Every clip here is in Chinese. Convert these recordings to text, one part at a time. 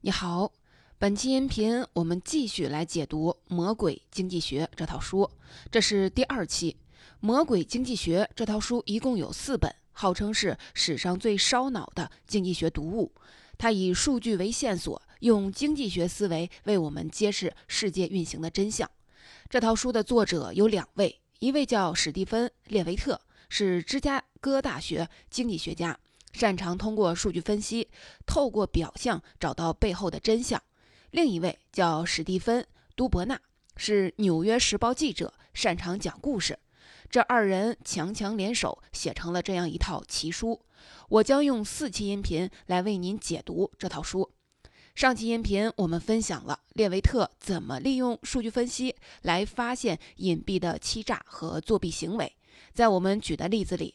你好，本期音频我们继续来解读《魔鬼经济学》这套书，这是第二期。《魔鬼经济学》这套书一共有四本，号称是史上最烧脑的经济学读物。它以数据为线索，用经济学思维为我们揭示世界运行的真相。这套书的作者有两位，一位叫史蒂芬·列维特，是芝加哥大学经济学家。擅长通过数据分析，透过表象找到背后的真相。另一位叫史蒂芬·都伯纳，是《纽约时报》记者，擅长讲故事。这二人强强联手，写成了这样一套奇书。我将用四期音频来为您解读这套书。上期音频我们分享了列维特怎么利用数据分析来发现隐蔽的欺诈和作弊行为。在我们举的例子里。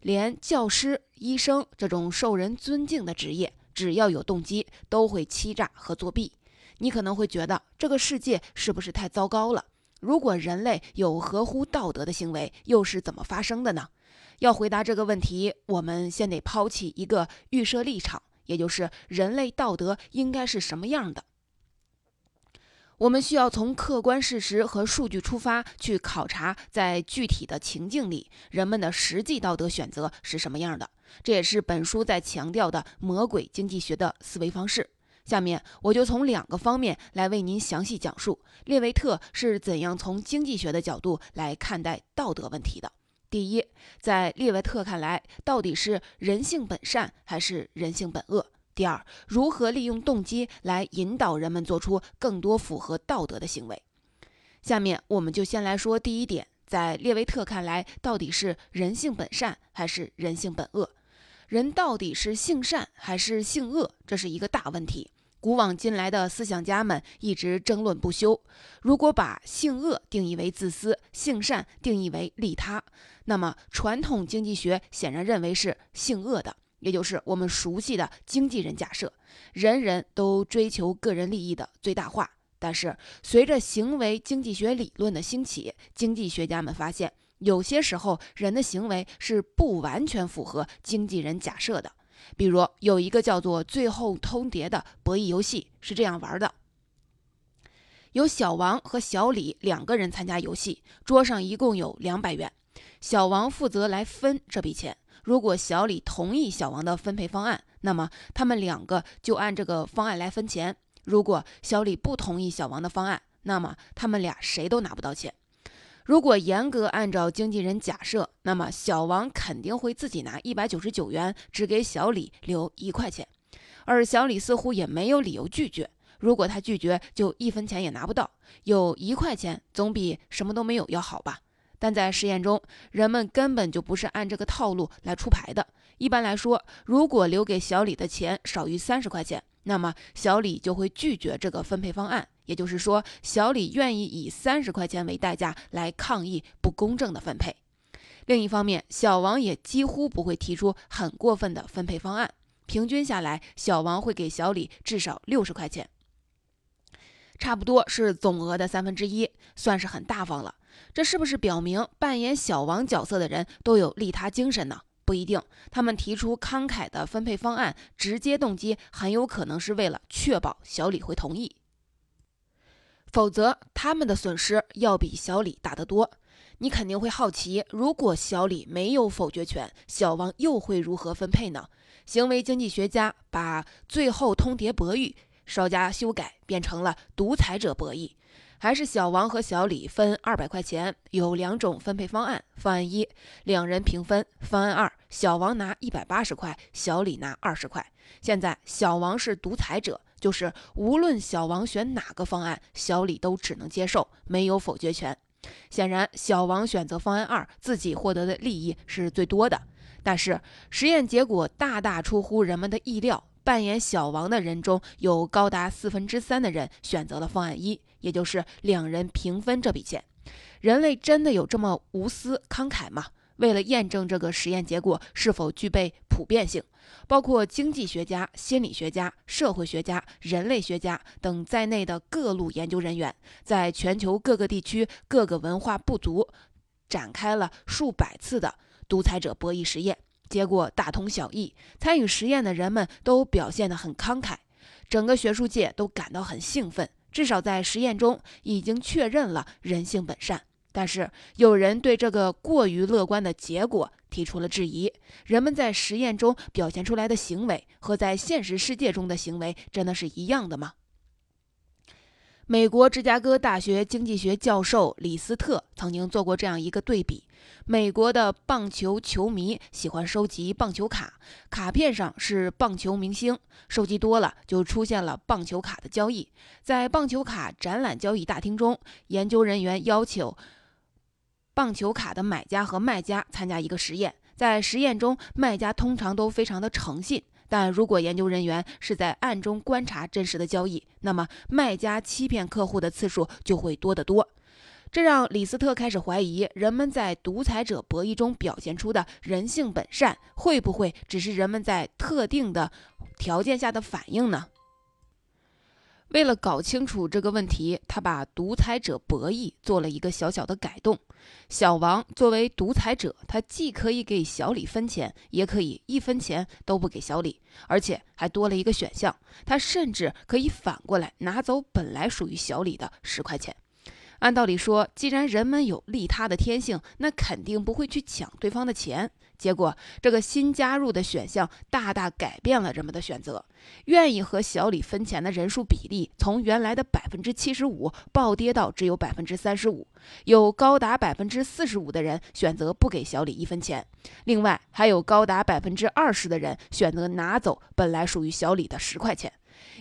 连教师、医生这种受人尊敬的职业，只要有动机，都会欺诈和作弊。你可能会觉得这个世界是不是太糟糕了？如果人类有合乎道德的行为，又是怎么发生的呢？要回答这个问题，我们先得抛弃一个预设立场，也就是人类道德应该是什么样的。我们需要从客观事实和数据出发，去考察在具体的情境里，人们的实际道德选择是什么样的。这也是本书在强调的魔鬼经济学的思维方式。下面我就从两个方面来为您详细讲述列维特是怎样从经济学的角度来看待道德问题的。第一，在列维特看来，到底是人性本善还是人性本恶？第二，如何利用动机来引导人们做出更多符合道德的行为？下面我们就先来说第一点，在列维特看来，到底是人性本善还是人性本恶？人到底是性善还是性恶？这是一个大问题。古往今来的思想家们一直争论不休。如果把性恶定义为自私，性善定义为利他，那么传统经济学显然认为是性恶的。也就是我们熟悉的经纪人假设，人人都追求个人利益的最大化。但是，随着行为经济学理论的兴起，经济学家们发现，有些时候人的行为是不完全符合经纪人假设的。比如，有一个叫做“最后通牒”的博弈游戏是这样玩的：有小王和小李两个人参加游戏，桌上一共有两百元，小王负责来分这笔钱。如果小李同意小王的分配方案，那么他们两个就按这个方案来分钱。如果小李不同意小王的方案，那么他们俩谁都拿不到钱。如果严格按照经纪人假设，那么小王肯定会自己拿一百九十九元，只给小李留一块钱。而小李似乎也没有理由拒绝。如果他拒绝，就一分钱也拿不到。有一块钱总比什么都没有要好吧？但在实验中，人们根本就不是按这个套路来出牌的。一般来说，如果留给小李的钱少于三十块钱，那么小李就会拒绝这个分配方案。也就是说，小李愿意以三十块钱为代价来抗议不公正的分配。另一方面，小王也几乎不会提出很过分的分配方案。平均下来，小王会给小李至少六十块钱，差不多是总额的三分之一，算是很大方了。这是不是表明扮演小王角色的人都有利他精神呢？不一定，他们提出慷慨的分配方案，直接动机很有可能是为了确保小李会同意，否则他们的损失要比小李大得多。你肯定会好奇，如果小李没有否决权，小王又会如何分配呢？行为经济学家把最后通牒博弈稍加修改，变成了独裁者博弈。还是小王和小李分二百块钱，有两种分配方案。方案一，两人平分；方案二，小王拿一百八十块，小李拿二十块。现在小王是独裁者，就是无论小王选哪个方案，小李都只能接受，没有否决权。显然，小王选择方案二，自己获得的利益是最多的。但是实验结果大大出乎人们的意料。扮演小王的人中有高达四分之三的人选择了方案一，也就是两人平分这笔钱。人类真的有这么无私慷慨吗？为了验证这个实验结果是否具备普遍性，包括经济学家、心理学家、社会学家、人类学家等在内的各路研究人员，在全球各个地区、各个文化部族展开了数百次的独裁者博弈实验。结果大同小异，参与实验的人们都表现得很慷慨。整个学术界都感到很兴奋，至少在实验中已经确认了人性本善。但是有人对这个过于乐观的结果提出了质疑：人们在实验中表现出来的行为和在现实世界中的行为真的是一样的吗？美国芝加哥大学经济学教授李斯特曾经做过这样一个对比：美国的棒球球迷喜欢收集棒球卡，卡片上是棒球明星，收集多了就出现了棒球卡的交易。在棒球卡展览交易大厅中，研究人员要求棒球卡的买家和卖家参加一个实验，在实验中，卖家通常都非常的诚信。但如果研究人员是在暗中观察真实的交易，那么卖家欺骗客户的次数就会多得多。这让李斯特开始怀疑，人们在独裁者博弈中表现出的人性本善，会不会只是人们在特定的条件下的反应呢？为了搞清楚这个问题，他把独裁者博弈做了一个小小的改动。小王作为独裁者，他既可以给小李分钱，也可以一分钱都不给小李，而且还多了一个选项，他甚至可以反过来拿走本来属于小李的十块钱。按道理说，既然人们有利他的天性，那肯定不会去抢对方的钱。结果，这个新加入的选项大大改变了人们的选择。愿意和小李分钱的人数比例从原来的百分之七十五暴跌到只有百分之三十五，有高达百分之四十五的人选择不给小李一分钱。另外，还有高达百分之二十的人选择拿走本来属于小李的十块钱。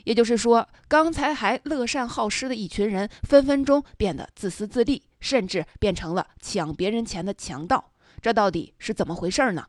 也就是说，刚才还乐善好施的一群人，分分钟变得自私自利，甚至变成了抢别人钱的强盗。这到底是怎么回事呢？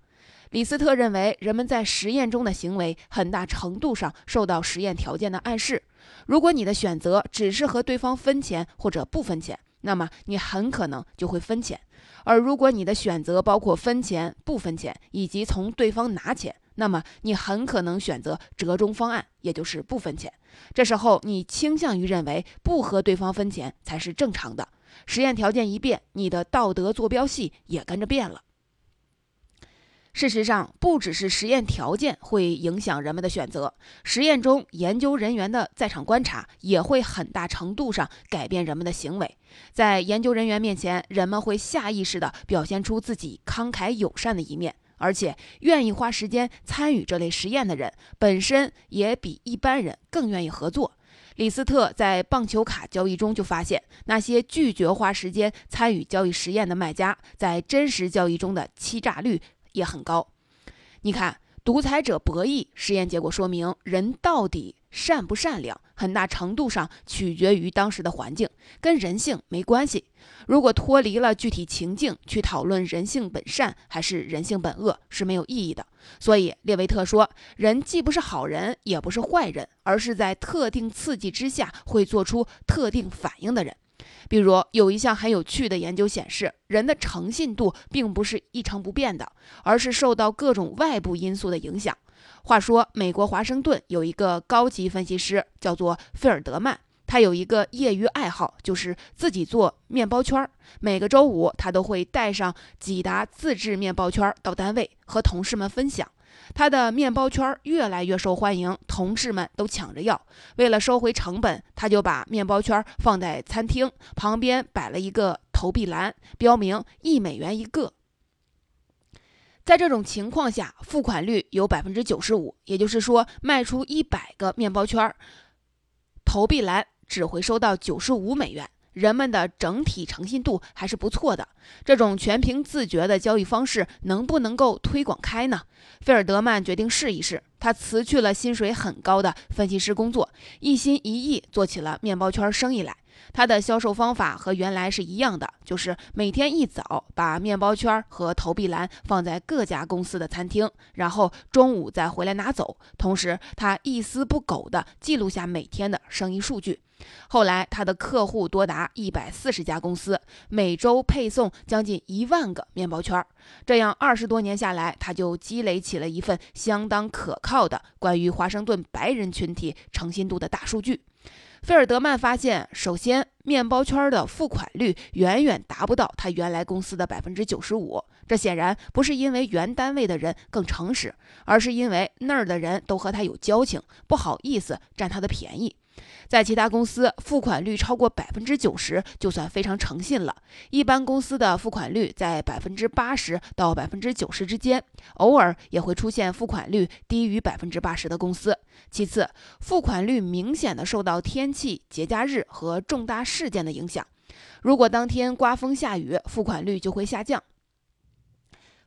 李斯特认为，人们在实验中的行为很大程度上受到实验条件的暗示。如果你的选择只是和对方分钱或者不分钱，那么你很可能就会分钱；而如果你的选择包括分钱、不分钱以及从对方拿钱，那么你很可能选择折中方案，也就是不分钱。这时候你倾向于认为不和对方分钱才是正常的。实验条件一变，你的道德坐标系也跟着变了。事实上，不只是实验条件会影响人们的选择，实验中研究人员的在场观察也会很大程度上改变人们的行为。在研究人员面前，人们会下意识地表现出自己慷慨友善的一面，而且愿意花时间参与这类实验的人，本身也比一般人更愿意合作。李斯特在棒球卡交易中就发现，那些拒绝花时间参与交易实验的卖家，在真实交易中的欺诈率。也很高，你看，独裁者博弈实验结果说明，人到底善不善良，很大程度上取决于当时的环境，跟人性没关系。如果脱离了具体情境去讨论人性本善还是人性本恶是没有意义的。所以列维特说，人既不是好人，也不是坏人，而是在特定刺激之下会做出特定反应的人。比如，有一项很有趣的研究显示，人的诚信度并不是一成不变的，而是受到各种外部因素的影响。话说，美国华盛顿有一个高级分析师，叫做费尔德曼，他有一个业余爱好，就是自己做面包圈儿。每个周五，他都会带上几沓自制面包圈到单位和同事们分享。他的面包圈越来越受欢迎，同事们都抢着要。为了收回成本，他就把面包圈放在餐厅旁边，摆了一个投币栏，标明一美元一个。在这种情况下，付款率有百分之九十五，也就是说，卖出一百个面包圈，投币栏只会收到九十五美元。人们的整体诚信度还是不错的。这种全凭自觉的交易方式能不能够推广开呢？费尔德曼决定试一试。他辞去了薪水很高的分析师工作，一心一意做起了面包圈生意来。他的销售方法和原来是一样的，就是每天一早把面包圈和投币栏放在各家公司的餐厅，然后中午再回来拿走。同时，他一丝不苟地记录下每天的生意数据。后来，他的客户多达一百四十家公司，每周配送将近一万个面包圈儿。这样二十多年下来，他就积累起了一份相当可靠的关于华盛顿白人群体诚信度的大数据。费尔德曼发现，首先，面包圈的付款率远远达不到他原来公司的百分之九十五。这显然不是因为原单位的人更诚实，而是因为那儿的人都和他有交情，不好意思占他的便宜。在其他公司，付款率超过百分之九十就算非常诚信了。一般公司的付款率在百分之八十到百分之九十之间，偶尔也会出现付款率低于百分之八十的公司。其次，付款率明显的受到天气、节假日和重大事件的影响。如果当天刮风下雨，付款率就会下降。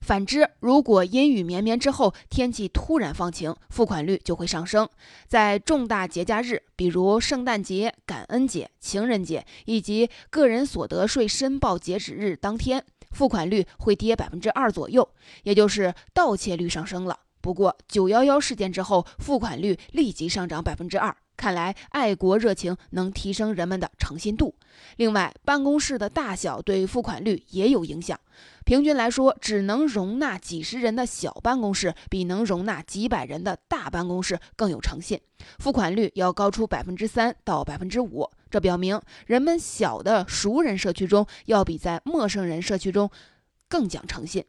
反之，如果阴雨绵绵之后天气突然放晴，付款率就会上升。在重大节假日，比如圣诞节、感恩节、情人节以及个人所得税申报截止日当天，付款率会跌百分之二左右，也就是盗窃率上升了。不过，九幺幺事件之后，付款率立即上涨百分之二。看来，爱国热情能提升人们的诚信度。另外，办公室的大小对付款率也有影响。平均来说，只能容纳几十人的小办公室，比能容纳几百人的大办公室更有诚信。付款率要高出百分之三到百分之五，这表明人们小的熟人社区中，要比在陌生人社区中更讲诚信。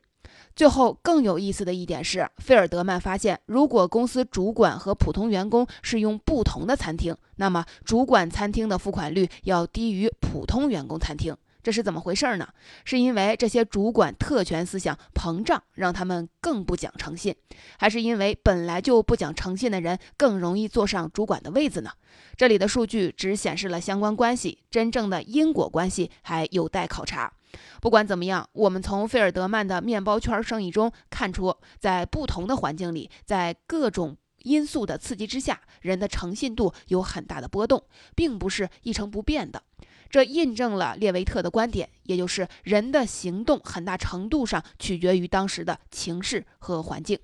最后，更有意思的一点是，费尔德曼发现，如果公司主管和普通员工是用不同的餐厅，那么主管餐厅的付款率要低于普通员工餐厅。这是怎么回事呢？是因为这些主管特权思想膨胀，让他们更不讲诚信，还是因为本来就不讲诚信的人更容易坐上主管的位子呢？这里的数据只显示了相关关系，真正的因果关系还有待考察。不管怎么样，我们从费尔德曼的面包圈生意中看出，在不同的环境里，在各种因素的刺激之下，人的诚信度有很大的波动，并不是一成不变的。这印证了列维特的观点，也就是人的行动很大程度上取决于当时的情势和环境。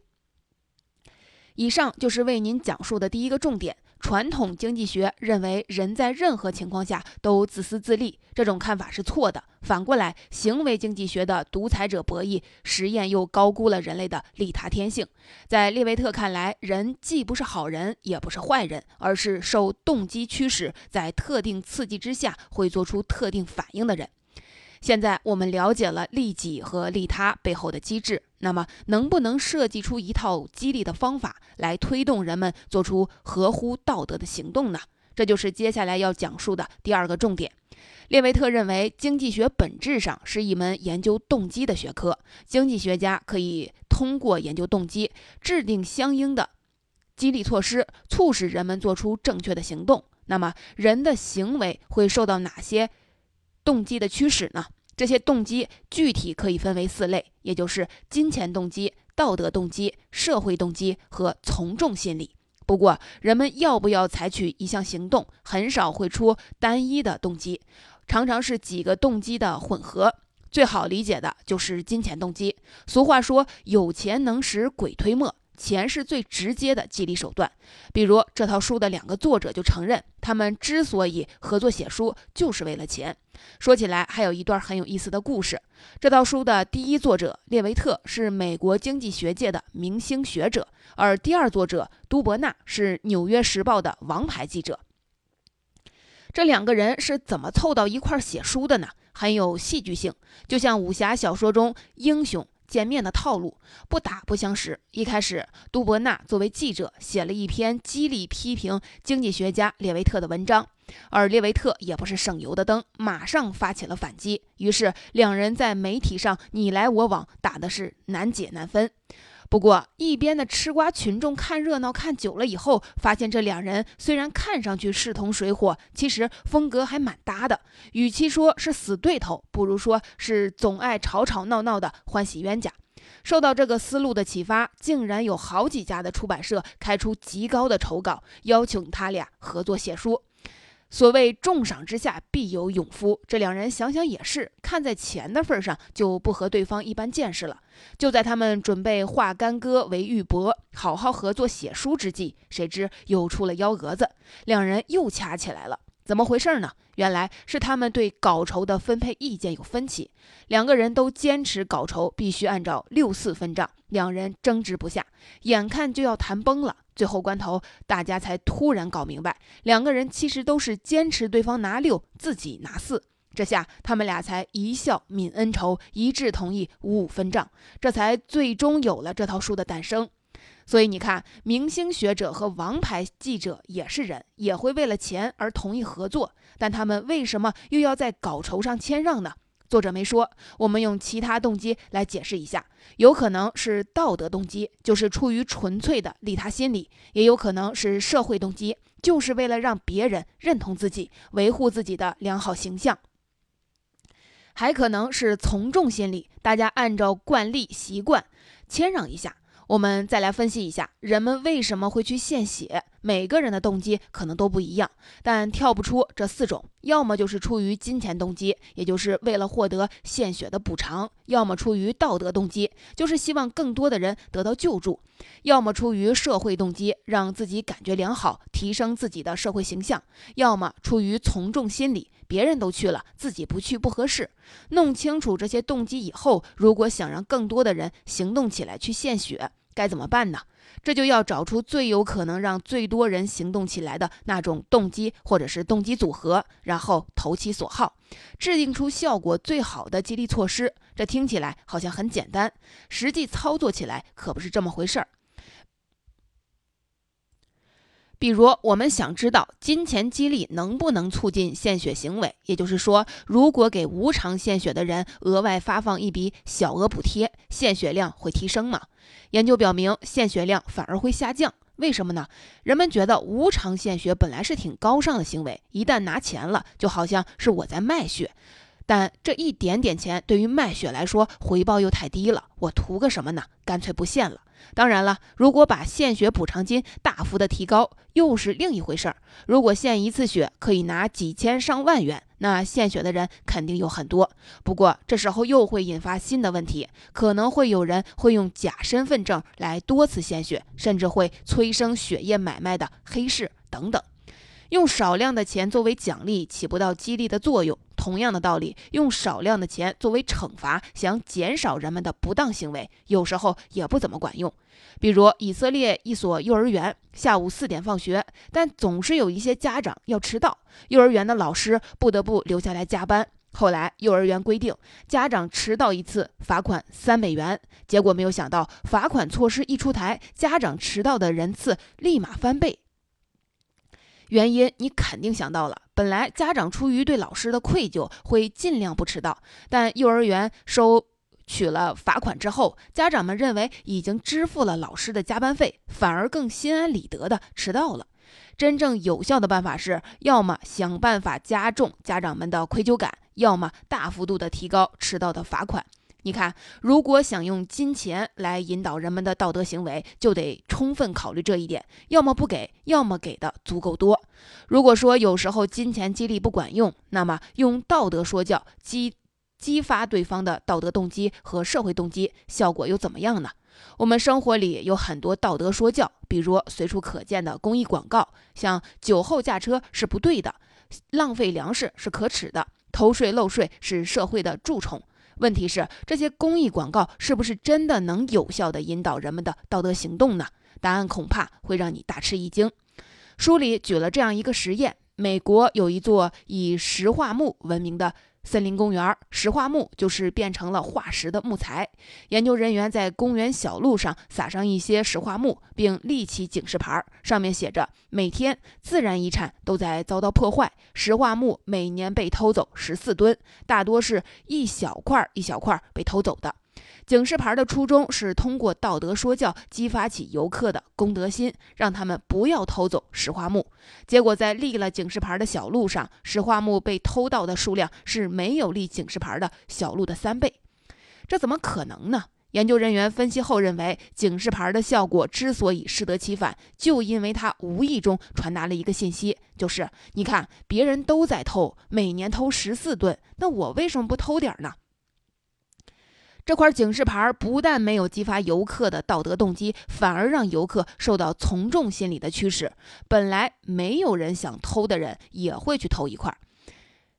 以上就是为您讲述的第一个重点。传统经济学认为，人在任何情况下都自私自利，这种看法是错的。反过来，行为经济学的独裁者博弈实验又高估了人类的利他天性。在列维特看来，人既不是好人，也不是坏人，而是受动机驱使，在特定刺激之下会做出特定反应的人。现在我们了解了利己和利他背后的机制，那么能不能设计出一套激励的方法来推动人们做出合乎道德的行动呢？这就是接下来要讲述的第二个重点。列维特认为，经济学本质上是一门研究动机的学科，经济学家可以通过研究动机，制定相应的激励措施，促使人们做出正确的行动。那么，人的行为会受到哪些？动机的驱使呢？这些动机具体可以分为四类，也就是金钱动机、道德动机、社会动机和从众心理。不过，人们要不要采取一项行动，很少会出单一的动机，常常是几个动机的混合。最好理解的就是金钱动机。俗话说：“有钱能使鬼推磨。”钱是最直接的激励手段，比如这套书的两个作者就承认，他们之所以合作写书，就是为了钱。说起来，还有一段很有意思的故事。这套书的第一作者列维特是美国经济学界的明星学者，而第二作者都伯纳是《纽约时报》的王牌记者。这两个人是怎么凑到一块写书的呢？很有戏剧性，就像武侠小说中英雄。见面的套路，不打不相识。一开始，杜伯纳作为记者写了一篇激励批评经济学家列维特的文章，而列维特也不是省油的灯，马上发起了反击。于是，两人在媒体上你来我往，打的是难解难分。不过，一边的吃瓜群众看热闹看久了以后，发现这两人虽然看上去势同水火，其实风格还蛮搭的。与其说是死对头，不如说是总爱吵吵闹闹的欢喜冤家。受到这个思路的启发，竟然有好几家的出版社开出极高的酬稿，邀请他俩合作写书。所谓重赏之下必有勇夫，这两人想想也是，看在钱的份上，就不和对方一般见识了。就在他们准备化干戈为玉帛，好好合作写书之际，谁知又出了幺蛾子，两人又掐起来了。怎么回事呢？原来是他们对稿酬的分配意见有分歧，两个人都坚持稿酬必须按照六四分账，两人争执不下，眼看就要谈崩了。最后关头，大家才突然搞明白，两个人其实都是坚持对方拿六，自己拿四。这下他们俩才一笑泯恩仇，一致同意五五分账，这才最终有了这套书的诞生。所以你看，明星学者和王牌记者也是人，也会为了钱而同意合作，但他们为什么又要在稿酬上谦让呢？作者没说，我们用其他动机来解释一下：有可能是道德动机，就是出于纯粹的利他心理；也有可能是社会动机，就是为了让别人认同自己，维护自己的良好形象。还可能是从众心理，大家按照惯例习惯谦让一下。我们再来分析一下，人们为什么会去献血？每个人的动机可能都不一样，但跳不出这四种：要么就是出于金钱动机，也就是为了获得献血的补偿；要么出于道德动机，就是希望更多的人得到救助；要么出于社会动机，让自己感觉良好，提升自己的社会形象；要么出于从众心理，别人都去了，自己不去不合适。弄清楚这些动机以后，如果想让更多的人行动起来去献血，该怎么办呢？这就要找出最有可能让最多人行动起来的那种动机或者是动机组合，然后投其所好，制定出效果最好的激励措施。这听起来好像很简单，实际操作起来可不是这么回事儿。比如，我们想知道金钱激励能不能促进献血行为，也就是说，如果给无偿献血的人额外发放一笔小额补贴，献血量会提升吗？研究表明，献血量反而会下降。为什么呢？人们觉得无偿献血本来是挺高尚的行为，一旦拿钱了，就好像是我在卖血。但这一点点钱对于卖血来说，回报又太低了。我图个什么呢？干脆不献了。当然了，如果把献血补偿金大幅的提高，又是另一回事儿。如果献一次血可以拿几千上万元，那献血的人肯定有很多。不过这时候又会引发新的问题，可能会有人会用假身份证来多次献血，甚至会催生血液买卖的黑市等等。用少量的钱作为奖励，起不到激励的作用。同样的道理，用少量的钱作为惩罚，想减少人们的不当行为，有时候也不怎么管用。比如以色列一所幼儿园，下午四点放学，但总是有一些家长要迟到，幼儿园的老师不得不留下来加班。后来幼儿园规定，家长迟到一次罚款三美元。结果没有想到，罚款措施一出台，家长迟到的人次立马翻倍。原因你肯定想到了，本来家长出于对老师的愧疚，会尽量不迟到，但幼儿园收取了罚款之后，家长们认为已经支付了老师的加班费，反而更心安理得的迟到了。真正有效的办法是，要么想办法加重家长们的愧疚感，要么大幅度的提高迟到的罚款。你看，如果想用金钱来引导人们的道德行为，就得充分考虑这一点：要么不给，要么给的足够多。如果说有时候金钱激励不管用，那么用道德说教激激发对方的道德动机和社会动机，效果又怎么样呢？我们生活里有很多道德说教，比如随处可见的公益广告，像酒后驾车是不对的，浪费粮食是可耻的，偷税漏税是社会的蛀虫。问题是这些公益广告是不是真的能有效地引导人们的道德行动呢？答案恐怕会让你大吃一惊。书里举了这样一个实验：美国有一座以石化木闻名的。森林公园石化木就是变成了化石的木材。研究人员在公园小路上撒上一些石化木，并立起警示牌，上面写着：“每天自然遗产都在遭到破坏，石化木每年被偷走十四吨，大多是一小块一小块被偷走的。”警示牌的初衷是通过道德说教激发起游客的公德心，让他们不要偷走石化木。结果在立了警示牌的小路上，石化木被偷盗的数量是没有立警示牌的小路的三倍。这怎么可能呢？研究人员分析后认为，警示牌的效果之所以适得其反，就因为它无意中传达了一个信息，就是你看别人都在偷，每年偷十四吨，那我为什么不偷点儿呢？这块警示牌不但没有激发游客的道德动机，反而让游客受到从众心理的驱使。本来没有人想偷的人，也会去偷一块。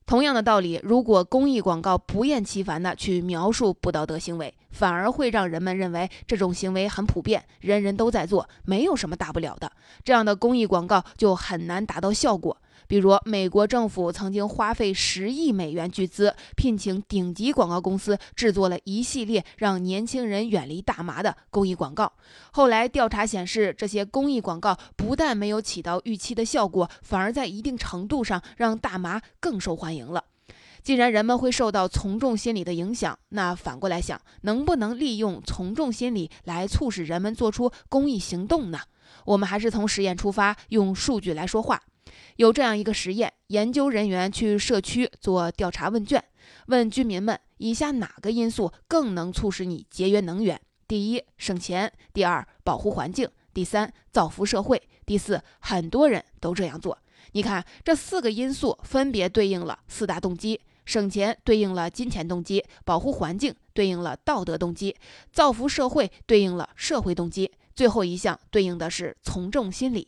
同样的道理，如果公益广告不厌其烦地去描述不道德行为，反而会让人们认为这种行为很普遍，人人都在做，没有什么大不了的。这样的公益广告就很难达到效果。比如，美国政府曾经花费十亿美元巨资，聘请顶级广告公司制作了一系列让年轻人远离大麻的公益广告。后来调查显示，这些公益广告不但没有起到预期的效果，反而在一定程度上让大麻更受欢迎了。既然人们会受到从众心理的影响，那反过来想，能不能利用从众心理来促使人们做出公益行动呢？我们还是从实验出发，用数据来说话。有这样一个实验，研究人员去社区做调查问卷，问居民们：以下哪个因素更能促使你节约能源？第一，省钱；第二，保护环境；第三，造福社会；第四，很多人都这样做。你看，这四个因素分别对应了四大动机：省钱对应了金钱动机，保护环境对应了道德动机，造福社会对应了社会动机，最后一项对应的是从众心理。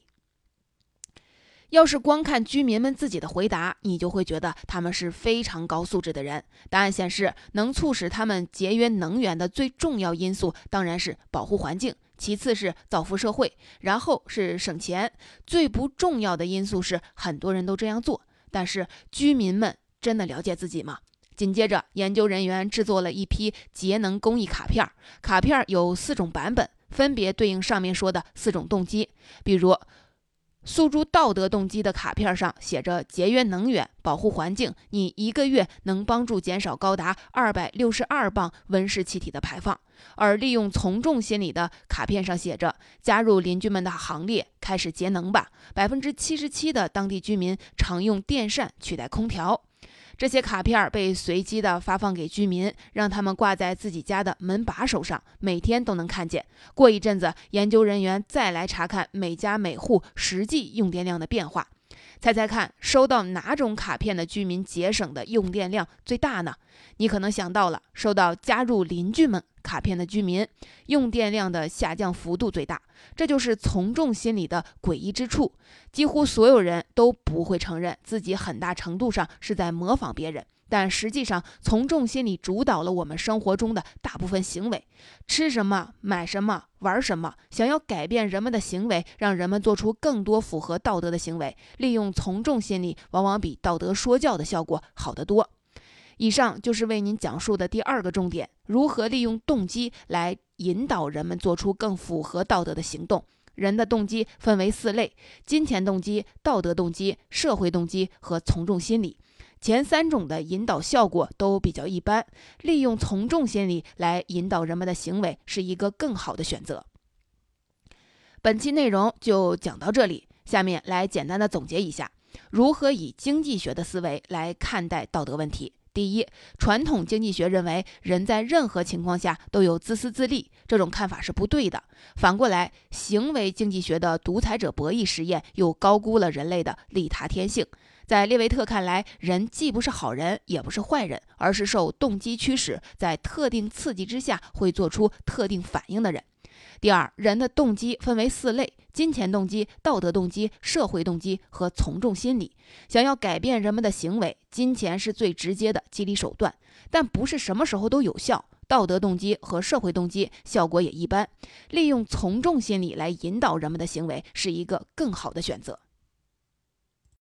要是光看居民们自己的回答，你就会觉得他们是非常高素质的人。答案显示，能促使他们节约能源的最重要因素当然是保护环境，其次是造福社会，然后是省钱。最不重要的因素是很多人都这样做。但是居民们真的了解自己吗？紧接着，研究人员制作了一批节能公益卡片，卡片有四种版本，分别对应上面说的四种动机，比如。诉诸道德动机的卡片上写着节约能源、保护环境，你一个月能帮助减少高达二百六十二磅温室气体的排放；而利用从众心理的卡片上写着加入邻居们的行列，开始节能吧。百分之七十七的当地居民常用电扇取代空调。这些卡片被随机的发放给居民，让他们挂在自己家的门把手上，每天都能看见。过一阵子，研究人员再来查看每家每户实际用电量的变化。猜猜看，收到哪种卡片的居民节省的用电量最大呢？你可能想到了，收到加入邻居们卡片的居民，用电量的下降幅度最大。这就是从众心理的诡异之处。几乎所有人都不会承认自己很大程度上是在模仿别人。但实际上，从众心理主导了我们生活中的大部分行为。吃什么、买什么、玩什么，想要改变人们的行为，让人们做出更多符合道德的行为，利用从众心理，往往比道德说教的效果好得多。以上就是为您讲述的第二个重点：如何利用动机来引导人们做出更符合道德的行动。人的动机分为四类：金钱动机、道德动机、社会动机和从众心理。前三种的引导效果都比较一般，利用从众心理来引导人们的行为是一个更好的选择。本期内容就讲到这里，下面来简单的总结一下，如何以经济学的思维来看待道德问题。第一，传统经济学认为人在任何情况下都有自私自利，这种看法是不对的。反过来，行为经济学的独裁者博弈实验又高估了人类的利他天性。在列维特看来，人既不是好人，也不是坏人，而是受动机驱使，在特定刺激之下会做出特定反应的人。第二，人的动机分为四类：金钱动机、道德动机、社会动机和从众心理。想要改变人们的行为，金钱是最直接的激励手段，但不是什么时候都有效。道德动机和社会动机效果也一般。利用从众心理来引导人们的行为，是一个更好的选择。